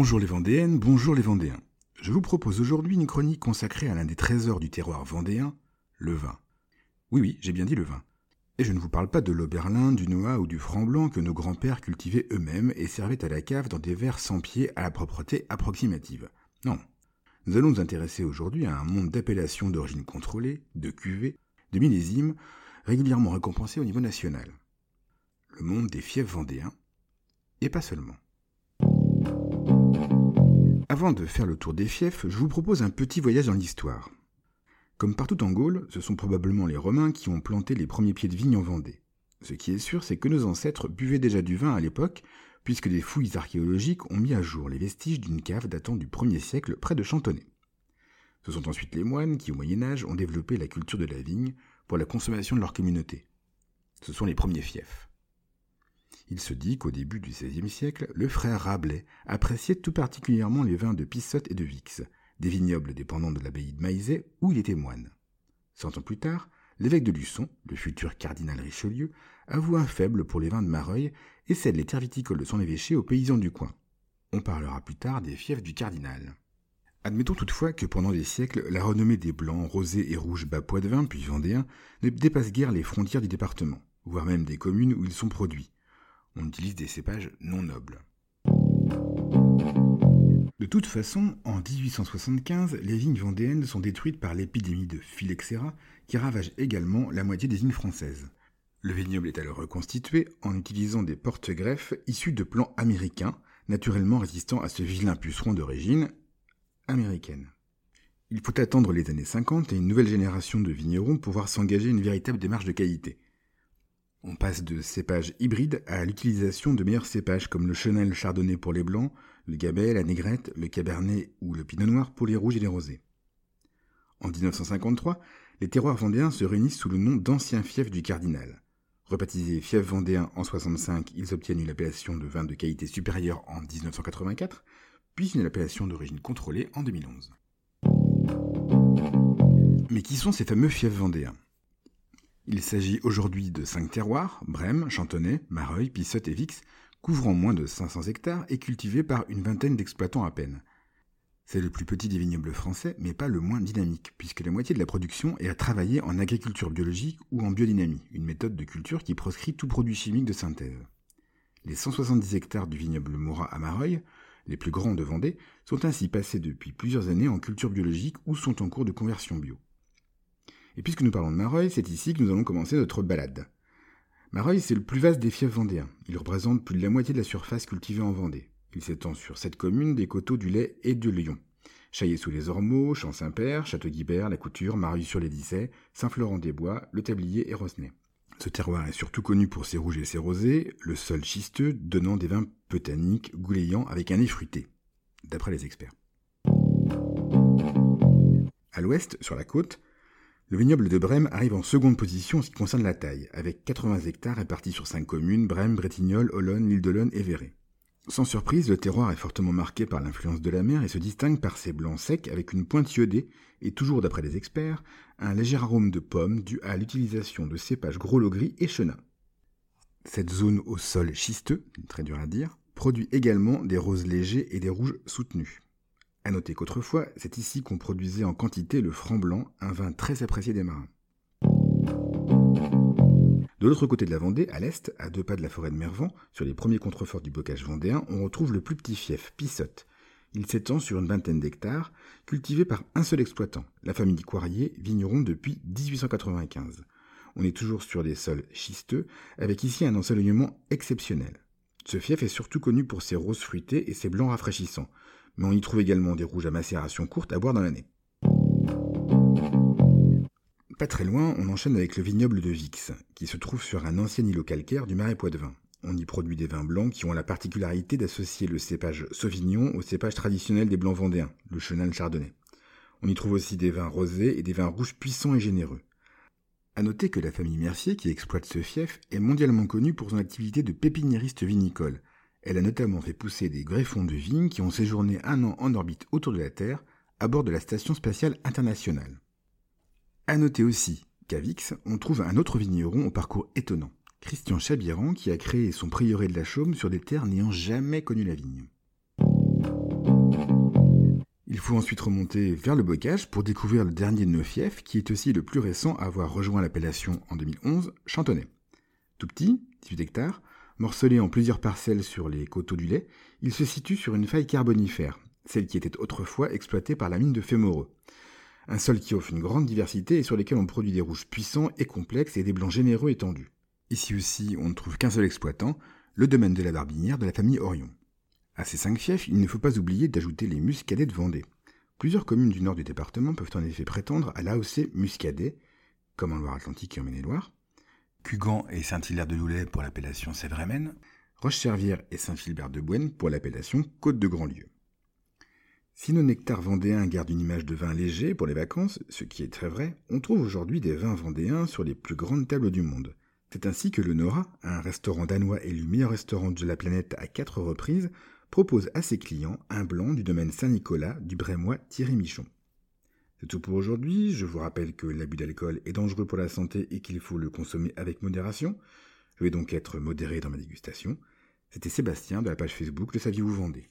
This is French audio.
Bonjour les Vendéennes, bonjour les Vendéens. Je vous propose aujourd'hui une chronique consacrée à l'un des trésors du terroir vendéen, le vin. Oui, oui, j'ai bien dit le vin. Et je ne vous parle pas de l'Oberlin, du Noah ou du franc blanc que nos grands-pères cultivaient eux-mêmes et servaient à la cave dans des verres sans pied à la propreté approximative. Non. Nous allons nous intéresser aujourd'hui à un monde d'appellations d'origine contrôlée, de cuvées, de millésimes, régulièrement récompensés au niveau national. Le monde des fiefs vendéens, et pas seulement. Avant de faire le tour des fiefs, je vous propose un petit voyage dans l'histoire. Comme partout en Gaule, ce sont probablement les Romains qui ont planté les premiers pieds de vigne en Vendée. Ce qui est sûr, c'est que nos ancêtres buvaient déjà du vin à l'époque, puisque des fouilles archéologiques ont mis à jour les vestiges d'une cave datant du 1er siècle près de Chantonnay. Ce sont ensuite les moines qui, au Moyen Âge, ont développé la culture de la vigne pour la consommation de leur communauté. Ce sont les premiers fiefs. Il se dit qu'au début du XVIe siècle, le frère Rabelais appréciait tout particulièrement les vins de Pissotte et de Vix, des vignobles dépendants de l'abbaye de Maizet où il était moine. Cent ans plus tard, l'évêque de Luçon, le futur cardinal Richelieu, avoue un faible pour les vins de Mareuil et cède les terres viticoles de son évêché aux paysans du coin. On parlera plus tard des fiefs du cardinal. Admettons toutefois que pendant des siècles, la renommée des blancs, rosés et rouges bas vin puis vendéens ne dépasse guère les frontières du département, voire même des communes où ils sont produits, on utilise des cépages non nobles. De toute façon, en 1875, les vignes vendéennes sont détruites par l'épidémie de phylloxéra qui ravage également la moitié des vignes françaises. Le vignoble est alors reconstitué en utilisant des porte-greffes issus de plants américains, naturellement résistants à ce vilain puceron d'origine américaine. Il faut attendre les années 50 et une nouvelle génération de vignerons pour pouvoir s'engager une véritable démarche de qualité. On passe de cépages hybrides à l'utilisation de meilleurs cépages comme le chenel chardonnay pour les blancs, le gabet, la négrette, le cabernet ou le pinot noir pour les rouges et les rosés. En 1953, les terroirs vendéens se réunissent sous le nom d'anciens fiefs du cardinal. Rebaptisés fiefs vendéens en 65, ils obtiennent une appellation de vin de qualité supérieure en 1984, puis une appellation d'origine contrôlée en 2011. Mais qui sont ces fameux fiefs vendéens? Il s'agit aujourd'hui de cinq terroirs, Brême, Chantonnay, Mareuil, Pissotte et Vix, couvrant moins de 500 hectares et cultivés par une vingtaine d'exploitants à peine. C'est le plus petit des vignobles français, mais pas le moins dynamique, puisque la moitié de la production est à travailler en agriculture biologique ou en biodynamie, une méthode de culture qui proscrit tout produit chimique de synthèse. Les 170 hectares du vignoble Moura à Mareuil, les plus grands de Vendée, sont ainsi passés depuis plusieurs années en culture biologique ou sont en cours de conversion bio. Et puisque nous parlons de Mareuil, c'est ici que nous allons commencer notre balade. Mareuil, c'est le plus vaste des fiefs vendéens. Il représente plus de la moitié de la surface cultivée en Vendée. Il s'étend sur sept communes des coteaux du Lait et de Lyon. Chaillé-sous-les-Ormeaux, Champ-Saint-Père, Château-Guibert, La Couture, Marius-sur-les-Dissets, Saint-Florent-des-Bois, Le Tablier et Rosnay. Ce terroir est surtout connu pour ses rouges et ses rosés, le sol schisteux donnant des vins peu tanniques, goulayants avec un nez fruité, d'après les experts. À l'ouest, sur la côte, le vignoble de Brême arrive en seconde position en ce qui concerne la taille, avec 80 hectares répartis sur 5 communes, Brême, Bretignolles, Olonne, l'île d'Olonne et Véret. Sans surprise, le terroir est fortement marqué par l'influence de la mer et se distingue par ses blancs secs avec une pointe iodée et toujours d'après les experts, un léger arôme de pomme dû à l'utilisation de cépages gros gris et chenin. Cette zone au sol schisteux, très dur à dire, produit également des roses légers et des rouges soutenus. À noter qu'autrefois, c'est ici qu'on produisait en quantité le franc blanc, un vin très apprécié des marins. De l'autre côté de la Vendée, à l'est, à deux pas de la forêt de Mervan, sur les premiers contreforts du bocage vendéen, on retrouve le plus petit fief, Pissotte. Il s'étend sur une vingtaine d'hectares, cultivé par un seul exploitant, la famille Coirier, vigneron depuis 1895. On est toujours sur des sols schisteux, avec ici un ensoleillement exceptionnel. Ce fief est surtout connu pour ses roses fruitées et ses blancs rafraîchissants, mais on y trouve également des rouges à macération courte à boire dans l'année. Pas très loin, on enchaîne avec le vignoble de Vix, qui se trouve sur un ancien îlot calcaire du marais Poitevin. On y produit des vins blancs qui ont la particularité d'associer le cépage Sauvignon au cépage traditionnel des blancs vendéens, le Chenin chardonnay. On y trouve aussi des vins rosés et des vins rouges puissants et généreux. À noter que la famille Mercier, qui exploite ce fief, est mondialement connue pour son activité de pépiniériste vinicole, elle a notamment fait pousser des greffons de vignes qui ont séjourné un an en orbite autour de la Terre, à bord de la Station spatiale internationale. À noter aussi qu'à Vix, on trouve un autre vigneron au parcours étonnant, Christian Chabiran, qui a créé son prieuré de la Chaume sur des terres n'ayant jamais connu la vigne. Il faut ensuite remonter vers le bocage pour découvrir le dernier de nos fiefs, qui est aussi le plus récent à avoir rejoint l'appellation en 2011, Chantonnay. Tout petit, 18 hectares, morcelé en plusieurs parcelles sur les coteaux du lait, il se situe sur une faille carbonifère, celle qui était autrefois exploitée par la mine de Fémoreux. Un sol qui offre une grande diversité et sur lesquels on produit des rouges puissants et complexes et des blancs généreux étendus. Ici aussi, on ne trouve qu'un seul exploitant, le domaine de la Barbinière de la famille Orion. À ces cinq fiefs, il ne faut pas oublier d'ajouter les muscadets de Vendée. Plusieurs communes du nord du département peuvent en effet prétendre à l'AOC muscadet, comme en Loire-Atlantique et en Maine-et-Loire, Cugan et Saint-Hilaire de Loulet pour l'appellation Sèvres-Roche Roche-Servière et Saint-Philbert de Bouenne pour l'appellation Côte de Grandlieu. Si nos nectars vendéens gardent une image de vin léger pour les vacances, ce qui est très vrai, on trouve aujourd'hui des vins vendéens sur les plus grandes tables du monde. C'est ainsi que le Nora, un restaurant danois élu meilleur restaurant de la planète à quatre reprises, propose à ses clients un blanc du domaine Saint-Nicolas du Brémois Thierry Michon. C'est tout pour aujourd'hui. Je vous rappelle que l'abus d'alcool est dangereux pour la santé et qu'il faut le consommer avec modération. Je vais donc être modéré dans ma dégustation. C'était Sébastien de la page Facebook Le Saviez-vous Vendée.